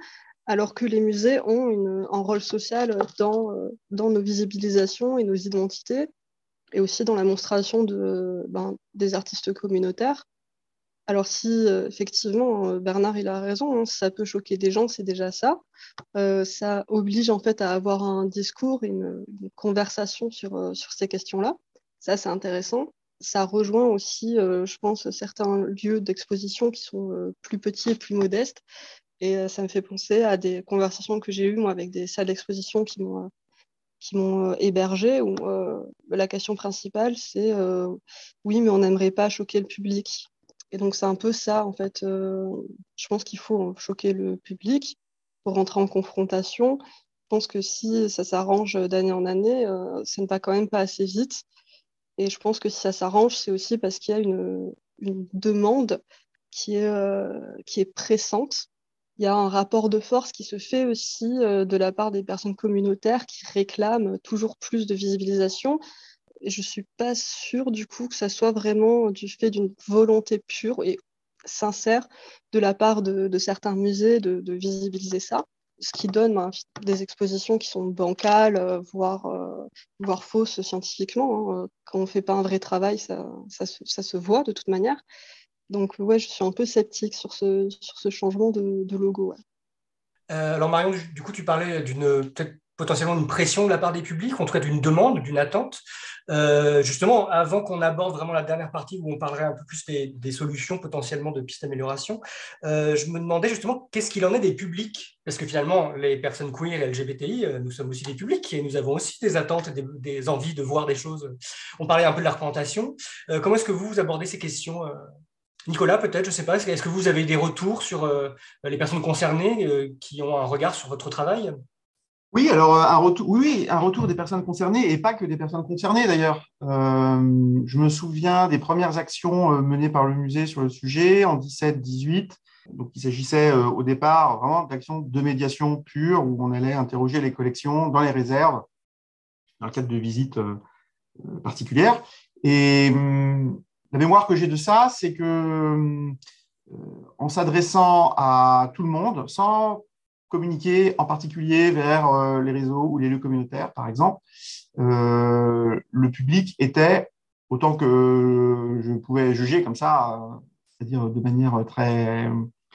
alors que les musées ont un rôle social dans, dans nos visibilisations et nos identités et aussi dans la monstration ben, des artistes communautaires. Alors si euh, effectivement euh, Bernard il a raison, hein, ça peut choquer des gens, c'est déjà ça. Euh, ça oblige en fait à avoir un discours, une, une conversation sur, sur ces questions-là. Ça c'est intéressant. Ça rejoint aussi, je pense, certains lieux d'exposition qui sont plus petits et plus modestes. Et ça me fait penser à des conversations que j'ai eues moi avec des salles d'exposition qui m'ont qui m'ont euh, hébergé, où euh, la question principale, c'est euh, oui, mais on n'aimerait pas choquer le public. Et donc, c'est un peu ça, en fait. je pense qu'il faut choquer le public pour rentrer en confrontation. Je pense que si ça s'arrange d'année en année, ça ne va quand même pas assez vite. Et je pense que si ça s'arrange, c'est aussi parce qu'il y a une, une demande qui est, qui est pressante il y a un rapport de force qui se fait aussi euh, de la part des personnes communautaires qui réclament toujours plus de visibilisation. Je ne suis pas sûre du coup que ça soit vraiment du fait d'une volonté pure et sincère de la part de, certains musées de, visibiliser ça, ce qui donne ben, des expositions qui sont bancales, voire, voire fausses scientifiquement. Hein. Quand on ne fait pas un vrai travail, ça, ça, se voit de toute manière. Donc ouais, je suis un peu sceptique sur ce, sur ce changement de, logo. alors Marion, du coup, tu parlais d'une peut-être potentiellement une pression de la part des publics, en tout cas d'une demande, d'une attente. Euh, justement, avant qu'on aborde vraiment la dernière partie où on parlerait un peu plus des, solutions potentiellement de pistes d'amélioration, euh, je me demandais justement qu'est-ce qu'il en est des publics? Parce que finalement, les personnes queer et LGBTI, euh, nous sommes aussi des publics et nous avons aussi des attentes, des, des envies de voir des choses. On parlait un peu de la représentation. comment est-ce que vous abordez ces questions Nicolas, peut-être, je ne sais pas, est-ce que vous avez des retours sur les personnes concernées qui ont un regard sur votre travail? Oui, alors un retour, oui, un retour des personnes concernées et pas que des personnes concernées d'ailleurs. Euh, je me souviens des premières actions euh, menées par le musée sur le sujet en 17-18. Donc, il s'agissait euh, au départ vraiment d'actions de médiation pure où on allait interroger les collections dans les réserves dans le cadre de visites particulières. Et hum, la mémoire que j'ai de ça, c'est que hum, en s'adressant à tout le monde, sans communiquer en particulier vers euh, les réseaux ou les lieux communautaires, par exemple, euh, le public était, autant que je pouvais juger comme ça, euh, c'est-à-dire de manière très,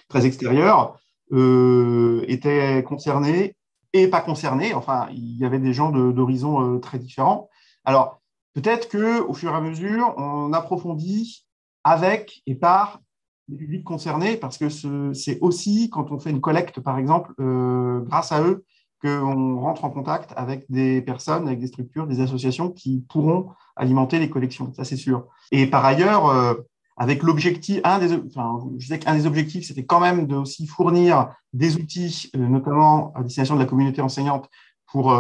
très extérieure, était concerné et pas concerné. Enfin, il y avait des gens d'horizons très différents. Alors, peut-être que au fur et à mesure, on approfondit avec et par les publics concernés, parce que c'est aussi quand on fait une collecte, par exemple, euh, grâce à eux, qu'on rentre en contact avec des personnes, avec des structures, des associations qui pourront alimenter les collections, ça c'est sûr. Et par ailleurs, euh, avec l'objectif, enfin, je sais qu'un des objectifs, c'était quand même de aussi fournir des outils, euh, notamment à destination de la communauté enseignante, pour,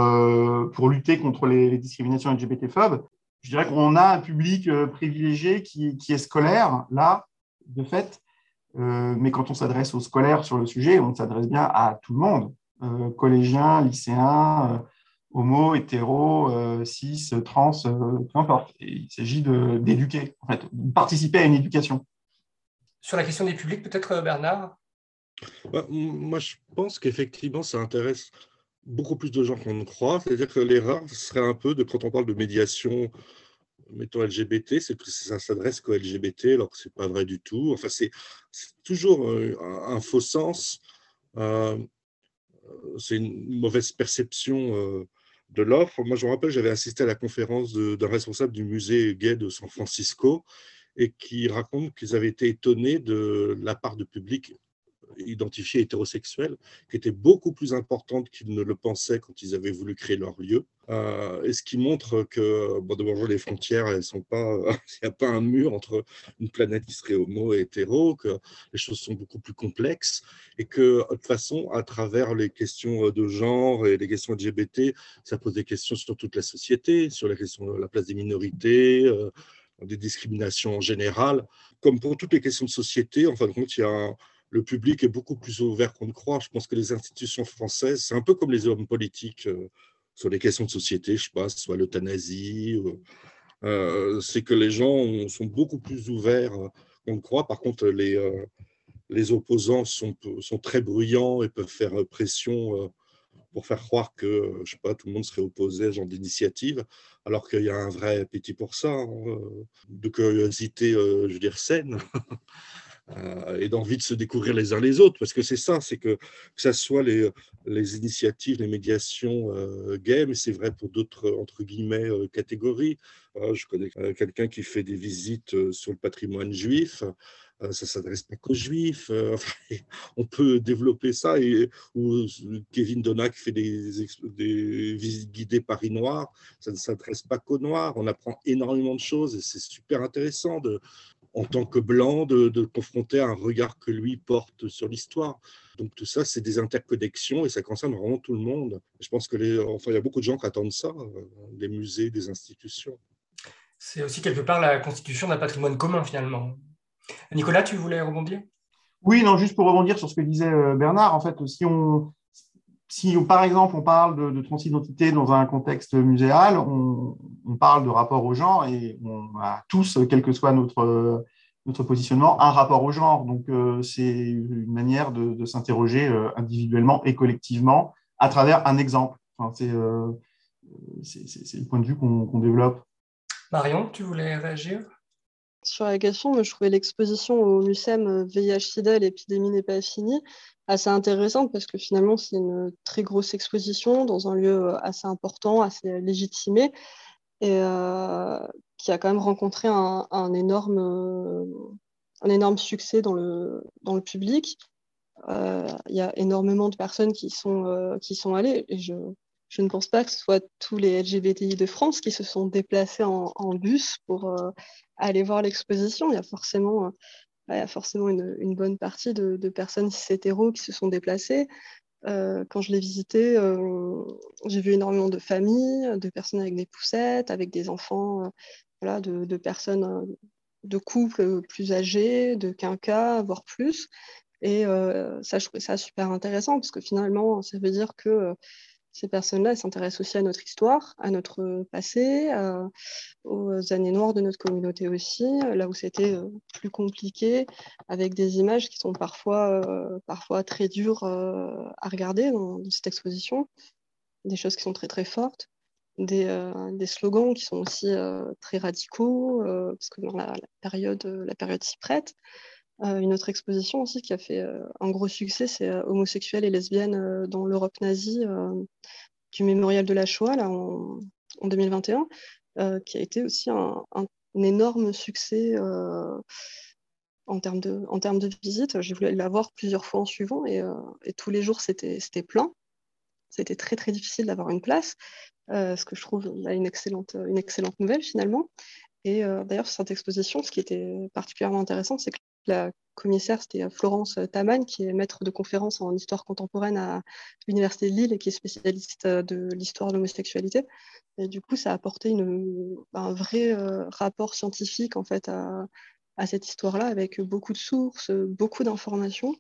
pour lutter contre les, les discriminations LGBT-phobes. Je dirais qu'on a un public privilégié qui, qui est scolaire, là, de fait. Euh, mais quand on s'adresse aux scolaires sur le sujet, on s'adresse bien à tout le monde, euh, collégiens, lycéens, euh, homo, hétéro, cis, trans, peu importe. il s'agit d'éduquer, en fait, de participer à une éducation. Sur la question des publics, peut-être Bernard? Bah, Moi, je pense qu'effectivement, ça intéresse beaucoup plus de gens qu'on ne croit. C'est-à-dire que l'erreur serait un peu de, quand on parle de médiation mettons LGBT, c'est que ça s'adresse qu'aux LGBT, alors que ce n'est pas vrai du tout. Enfin, c'est toujours un, faux sens. Euh, c'est une mauvaise perception euh, de l'offre. Moi, je me rappelle, j'avais assisté à la conférence d'un responsable du musée gay de San Francisco et qui raconte qu'ils avaient été étonnés de la part de public identifiés hétérosexuels, qui était beaucoup plus importante qu'ils ne le pensaient quand ils avaient voulu créer leur lieu. Euh, et ce qui montre que, bon, d'abord, les frontières, elles sont pas, il n'y a pas un mur entre une planète qui serait homo et hétéro, que les choses sont beaucoup plus complexes, et que, de toute façon, à travers les questions de genre et les questions LGBT, ça pose des questions sur toute la société, sur la question de la place des minorités, euh, des discriminations en général. Comme pour toutes les questions de société, en fin de compte, il y a un, le public est beaucoup plus ouvert qu'on ne croit. Je pense que les institutions françaises, c'est un peu comme les hommes politiques euh, sur les questions de société, je sais pas, soit l'euthanasie, euh, c'est que les gens sont beaucoup plus ouverts qu'on ne croit. Par contre, les, euh, les opposants sont, sont très bruyants et peuvent faire pression pour faire croire que, je sais pas, tout le monde serait opposé à ce genre d'initiative, alors qu'il y a un vrai appétit pour ça, hein, de curiosité, je veux dire, saine. Euh, et d'envie de se découvrir les uns les autres, parce que c'est ça, c'est que que ce soit les, les initiatives, les médiations euh, gays, mais c'est vrai pour d'autres, entre guillemets, euh, catégories. je connais quelqu'un qui fait des visites sur le patrimoine juif, ça ne s'adresse pas qu'aux juifs, on peut développer ça, et, ou Kevin Donat qui fait des, des visites guidées Paris Noir, ça ne s'adresse pas qu'aux Noirs, on apprend énormément de choses, et c'est super intéressant de, en tant que blanc, de, confronter un regard que lui porte sur l'histoire. Donc tout ça, c'est des interconnexions et ça concerne vraiment tout le monde. Je pense que les, enfin, il y a beaucoup de gens qui attendent ça, des euh, musées, des institutions. C'est aussi quelque part la constitution d'un patrimoine commun finalement. Nicolas, tu voulais rebondir? Oui, non, juste pour rebondir sur ce que disait euh, Bernard, en fait, si on, si par exemple on parle de, transidentité dans un contexte muséal, on, parle de rapport aux gens et on a tous, quelle que soit notre, notre positionnement, un rapport au genre. Donc, c'est une manière de, s'interroger individuellement et collectivement à travers un exemple. c'est le point de vue qu'on développe. Marion, tu voulais réagir? Sur la question, je trouvais l'exposition au MUSEM VIH-Sida, l'épidémie n'est pas finie, assez intéressante parce que finalement, c'est une très grosse exposition dans un lieu assez important, assez légitimé, et euh, qui a quand même rencontré un, énorme, un énorme succès dans le, dans le public. Euh, il y a énormément de personnes qui sont, euh, qui sont allées, et je, je ne pense pas que ce soit tous les LGBTI de France qui se sont déplacés en, bus pour aller voir l'exposition. Il y a forcément il y a forcément une, bonne partie de, personnes cis hétéros qui se sont déplacées. Euh, quand je l'ai visité, euh, j'ai vu énormément de familles, de personnes avec des poussettes, avec des enfants, euh, voilà, de, personnes, de couples plus âgés, de quinquas, voire plus. Et ça, je trouvais ça super intéressant parce que finalement, ça veut dire que ces personnes-là s'intéressent aussi à notre histoire, à notre passé, aux années noires de notre communauté aussi, là où c'était euh, plus compliqué, avec des images qui sont parfois, euh, parfois très dures euh, à regarder dans, cette exposition, des choses qui sont très très fortes. Des, des slogans qui sont aussi très radicaux, parce que dans la, période, la période s'y prête. Une autre exposition aussi qui a fait un gros succès, c'est Homosexuels et lesbiennes dans l'Europe nazie du mémorial de la Shoah là, en, 2021, qui a été aussi un, énorme succès en termes de, en termes de visite. J'ai voulu la voir plusieurs fois en suivant et, et tous les jours c'était plein. C'était très très difficile d'avoir une place, ce que je trouve là, une, excellente, une excellente nouvelle finalement. Et d'ailleurs, sur cette exposition, ce qui était particulièrement intéressant, c'est que la commissaire, c'était euh, Florence euh, Tamagne, qui est maître de conférence en histoire contemporaine à l'Université de Lille et qui est spécialiste euh, de l'histoire de l'homosexualité. Et du coup, ça a apporté un vrai rapport scientifique en fait à, cette histoire-là, avec beaucoup de sources, beaucoup d'informations.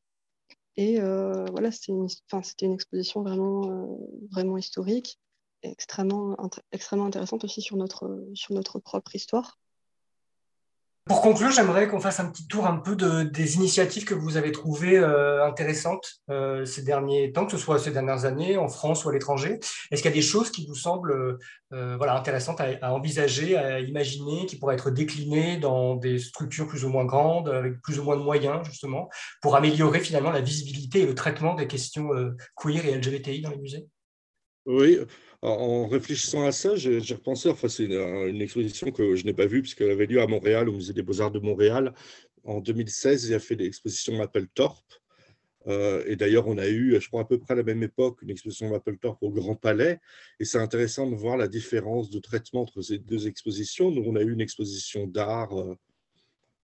Et voilà, c'était une, exposition vraiment, vraiment historique, extrêmement, extrêmement intéressante aussi sur notre, sur notre propre histoire. Pour conclure, j'aimerais qu'on fasse un petit tour un peu de, des initiatives que vous avez trouvées euh, intéressantes euh, ces derniers temps, que ce soit ces dernières années, en France ou à l'étranger. Est-ce qu'il y a des choses qui vous semblent euh, voilà, intéressantes à, envisager, à imaginer, qui pourraient être déclinées dans des structures plus ou moins grandes, avec plus ou moins de moyens, justement, pour améliorer finalement la visibilité et le traitement des questions queer et LGBTI dans les musées? Oui, en réfléchissant à ça, j'ai repensé, enfin c'est une, exposition que je n'ai pas vue puisqu'elle avait lieu à Montréal, au Musée des Beaux-Arts de Montréal. En 2016, il a fait l'exposition Mapplethorpe. Euh, et d'ailleurs, on a eu, je crois, à peu près à la même époque, une exposition Mapplethorpe au Grand Palais. Et c'est intéressant de voir la différence de traitement entre ces deux expositions. On a eu une exposition d'art, euh,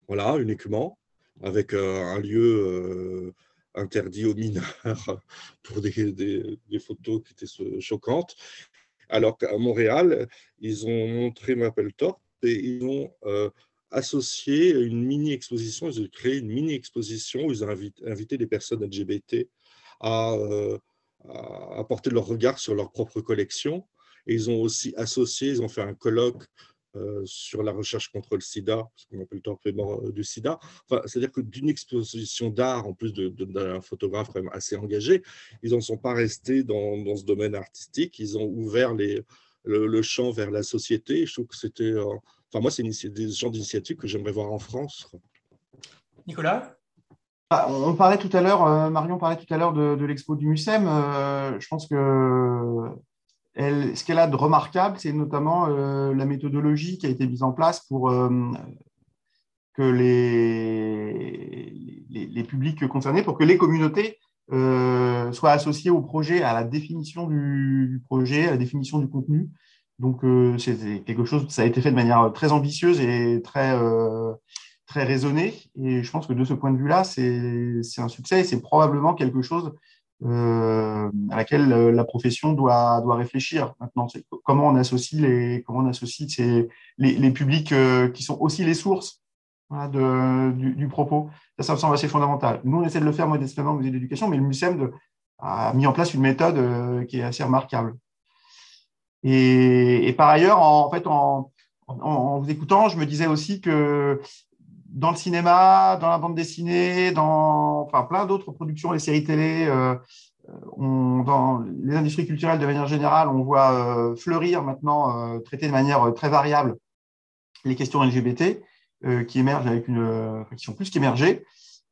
voilà, uniquement, avec euh, un lieu interdit aux mineurs pour des, photos qui étaient choquantes. Alors qu'à Montréal, ils ont montré Mapplethorpe et ils ont euh, associé une mini-exposition, ils ont créé une mini-exposition où ils ont invité, des personnes LGBT à, euh, à apporter leur regard sur leur propre collection. Et ils ont aussi associé, ils ont fait un colloque sur la recherche contre le sida, ce qu'on appelle le mort euh, du sida. Enfin, C'est-à-dire que d'une exposition d'art, en plus d'un photographe quand même assez engagé, ils n'en sont pas restés dans, dans, ce domaine artistique, ils ont ouvert les, le, champ vers la société. Je trouve que c'était... Euh, enfin, moi, c'est des genres d'initiatives que j'aimerais voir en France. Nicolas? Ah, on parlait tout à l'heure, Marion parlait tout à l'heure de, de l'expo du MUSEM. je pense que ce qu'elle a de remarquable, c'est notamment euh, la méthodologie qui a été mise en place pour euh, que les, publics concernés, pour que les communautés euh, soient associées au projet, à la définition du, projet, à la définition du contenu. Donc, c'est quelque chose, ça a été fait de manière très ambitieuse et très, très raisonnée. Et je pense que de ce point de vue-là, c'est un succès et c'est probablement quelque chose euh, à laquelle euh, la profession doit, doit réfléchir maintenant. Comment on associe les, comment on associe ces, les, publics euh, qui sont aussi les sources de, du, propos. Ça, ça me semble assez fondamental. Nous, on essaie de le faire modestement au musée d'éducation, mais le MUSEM a mis en place une méthode qui est assez remarquable. Et, et par ailleurs, en, fait, en, en, vous écoutant, je me disais aussi que dans le cinéma, dans la bande dessinée, dans enfin, plein d'autres productions, les séries télé, on, dans les industries culturelles de manière générale, on voit fleurir maintenant, traiter de manière très variable les questions LGBT qui émergent avec une, qui sont plus qu'émergées.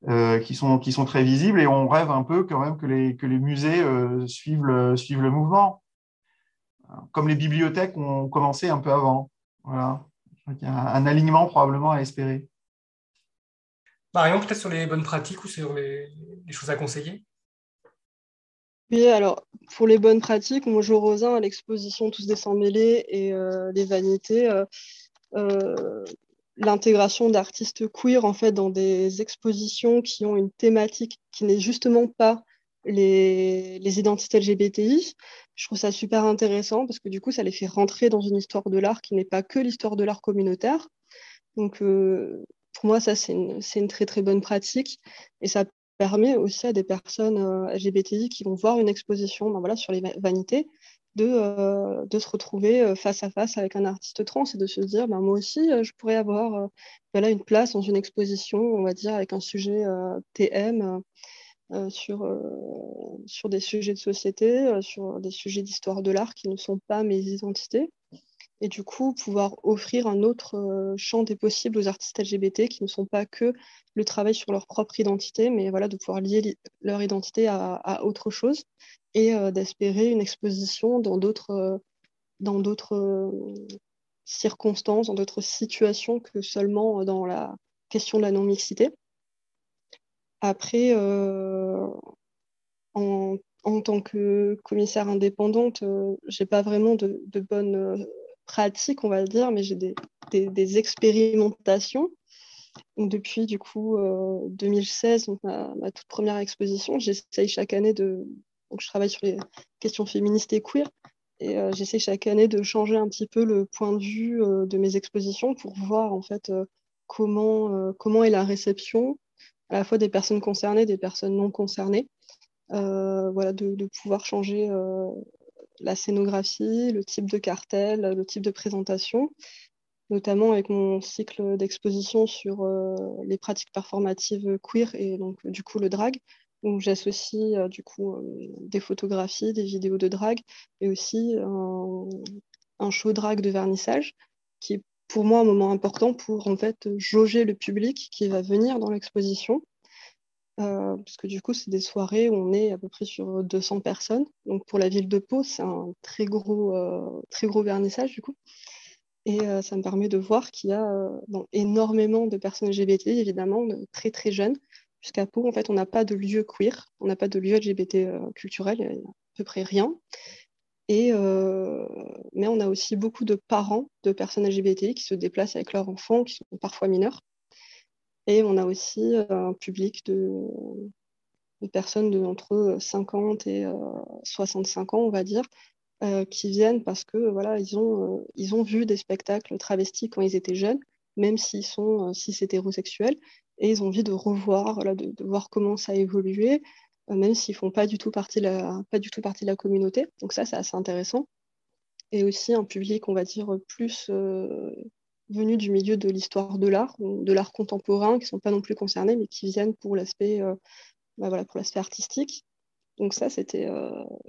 Euh, qui, sont, qui sont très visibles et on rêve un peu quand même que les, que les musées euh, suivent, le, suivent le mouvement, comme les bibliothèques ont commencé un peu avant. Voilà. Il y a un alignement probablement à espérer. Marion, peut-être sur les bonnes pratiques ou sur les, choses à conseiller? Oui, alors pour les bonnes pratiques, moi je reviens à l'exposition Tous des sans mêlés et euh, les vanités. Euh, l'intégration d'artistes queer en fait dans des expositions qui ont une thématique qui n'est justement pas les, les, identités LGBTI. Je trouve ça super intéressant parce que du coup, ça les fait rentrer dans une histoire de l'art qui n'est pas que l'histoire de l'art communautaire. Donc, euh, pour moi, ça, c'est une, très, très bonne pratique. Et ça permet aussi à des personnes euh, LGBTI qui vont voir une exposition ben voilà, sur les vanités de, euh, de, se retrouver euh, face à face avec un artiste trans et de se dire ben, moi aussi je pourrais avoir voilà, une place dans une exposition on va dire avec un sujet TM sur, sur des sujets de société sur des sujets d'histoire de l'art qui ne sont pas mes identités et du coup pouvoir offrir un autre champ des possibles aux artistes LGBT qui ne sont pas que le travail sur leur propre identité mais voilà de pouvoir lier leur identité à, autre chose et euh, d'espérer une exposition dans d'autres euh, dans d'autres euh, circonstances, dans d'autres situations que seulement dans la question de la non-mixité. Après, en, en, tant que commissaire indépendante, je n'ai pas vraiment de, bonnes pratiques, on va dire, mais j'ai des, expérimentations. Depuis du coup 2016, donc ma, toute première exposition, j'essaye chaque année de, donc, je travaille sur les questions féministes et queer. Et euh, j'essaie chaque année de changer un petit peu le point de vue euh, de mes expositions pour voir en fait euh, comment, comment est la réception à la fois des personnes concernées, des personnes non concernées. voilà, de, pouvoir changer la scénographie, le type de cartel, le type de présentation, notamment avec mon cycle d'exposition sur les pratiques performatives queer et donc du coup le drag donc j'associe euh, du coup euh, des photographies, des vidéos de drague et aussi un, show drague de vernissage qui est pour moi un moment important pour en fait jauger le public qui va venir dans l'exposition. Euh, parce que du coup, c'est des soirées où on est à peu près sur 200 personnes. Donc pour la ville de Pau, c'est un très gros, très gros vernissage du coup. Et ça me permet de voir qu'il y a énormément de personnes LGBT, évidemment, très très jeunes, Puisqu'à Pau, en fait, on n'a pas de lieu queer, on n'a pas de lieu LGBT euh, culturel, il y a à peu près rien. Et, euh, mais on a aussi beaucoup de parents de personnes LGBT qui se déplacent avec leurs enfants, qui sont parfois mineurs. Et on a aussi euh, un public de, de personnes de, entre 50 et 65 ans, on va dire, qui viennent parce que voilà, ils ont, ils ont vu des spectacles travestis quand ils étaient jeunes, même s'ils sont cis hétérosexuels, et ils ont envie de revoir, de, voir comment ça a évolué, euh, même s'ils font pas du tout partie de pas du tout partie de la communauté. Donc ça, c'est assez intéressant. Et aussi un public, on va dire, plus euh, venu du milieu de l'histoire de l'art, de l'art contemporain, qui ne sont pas non plus concernés, mais qui viennent pour l'aspect euh, bah voilà, pour l'aspect artistique. Donc ça, c'était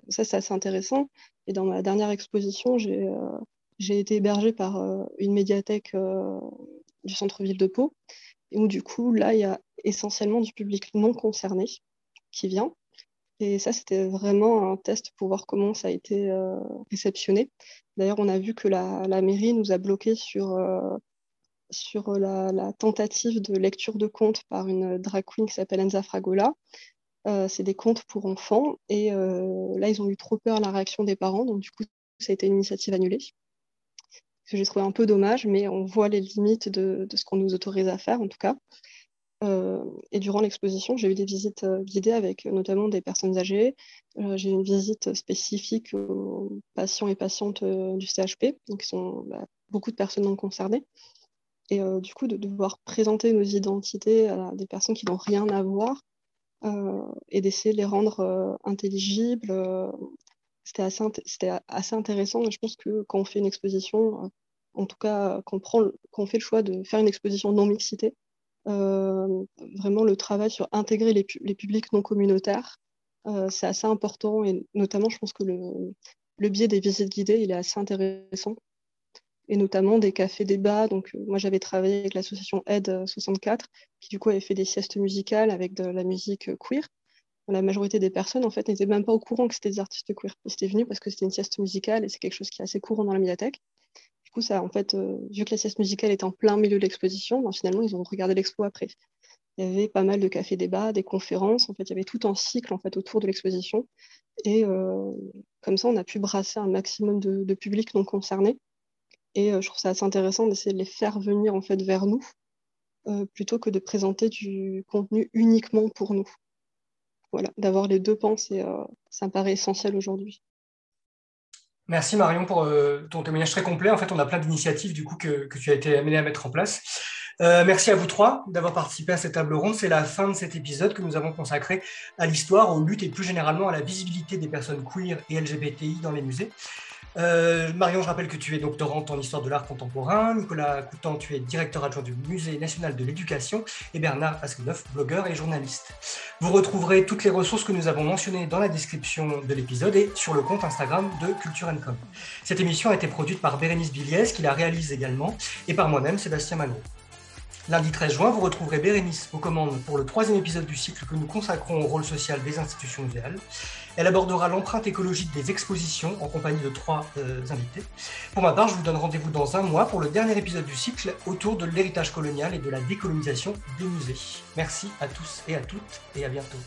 ça, c'est assez intéressant. Et dans ma dernière exposition, j'ai j'ai été hébergée par une médiathèque du centre-ville de Pau où du coup, là, il y a essentiellement du public non concerné qui vient. Et ça, c'était vraiment un test pour voir comment ça a été euh, réceptionné. D'ailleurs, on a vu que la, mairie nous a bloqué sur, euh, sur la, tentative de lecture de contes par une drag queen qui s'appelle Enza Fragola. Euh, c'est des contes pour enfants. Et là, ils ont eu trop peur de la réaction des parents. Donc, du coup, ça a été une initiative annulée que j'ai trouvé un peu dommage, mais on voit les limites de, ce qu'on nous autorise à faire, en tout cas. Euh, et durant l'exposition, j'ai eu des visites euh, guidées avec euh, notamment des personnes âgées. j'ai eu une visite spécifique aux patients et patientes du CHP, donc qui sont bah, beaucoup de personnes non concernées. Et du coup, de devoir présenter nos identités à des personnes qui n'ont rien à voir et d'essayer de les rendre intelligibles, c'était assez, assez, intéressant. je pense que quand on fait une exposition, en tout cas, qu'on, prend, qu'on fait le choix de faire une exposition non-mixité, vraiment le travail sur intégrer les, publics non communautaires. c'est assez important et notamment, je pense que le, biais des visites guidées, il est assez intéressant et notamment des cafés débats. Donc, moi, j'avais travaillé avec l'association Aide 64, qui du coup avait fait des siestes musicales avec de la musique queer. La majorité des personnes, en fait, n'étaient même pas au courant que c'était des artistes queer. Ils étaient venus parce que c'était une sieste musicale et c'est quelque chose qui est assez courant dans la médiathèque. Du coup, ça, en fait, vu que la sieste musicale est en plein milieu de l'exposition, ben, finalement, ils ont regardé l'expo après. Il y avait pas mal de cafés débats, des conférences. En fait, il y avait tout un cycle en fait autour de l'exposition. Et euh, comme ça, on a pu brasser un maximum de, de publics non concernés. Et euh, je trouve ça assez intéressant d'essayer de les faire venir en fait vers nous, euh, plutôt que de présenter du contenu uniquement pour nous. Voilà, d'avoir les deux pans, ça me paraît essentiel aujourd'hui. Merci Marion pour ton témoignage très complet. En fait, on a plein d'initiatives du coup que, que, tu as été amené à mettre en place. Euh, merci à vous trois d'avoir participé à cette table ronde. C'est la fin de cet épisode que nous avons consacré à l'histoire, aux luttes et plus généralement à la visibilité des personnes queer et LGBTI dans les musées. Euh, Marion, je rappelle que tu es doctorante en histoire de l'art contemporain. Nicolas Coutan, tu es directeur adjoint du Musée national de l'éducation. Et Bernard Askeneuf, blogueur et journaliste. Vous retrouverez toutes les ressources que nous avons mentionnées dans la description de l'épisode et sur le compte Instagram de Culture Com. Cette émission a été produite par Bérénice Billiès, qui la réalise également, et par moi-même, Sébastien Magro. Lundi 13 juin, vous retrouverez Bérénice aux commandes pour le troisième épisode du cycle que nous consacrons au rôle social des institutions muséales. Elle abordera l'empreinte écologique des expositions en compagnie de trois euh, invités. Pour ma part, je vous donne rendez-vous dans un mois pour le dernier épisode du cycle autour de l'héritage colonial et de la décolonisation des musées. Merci à tous et à toutes et à bientôt.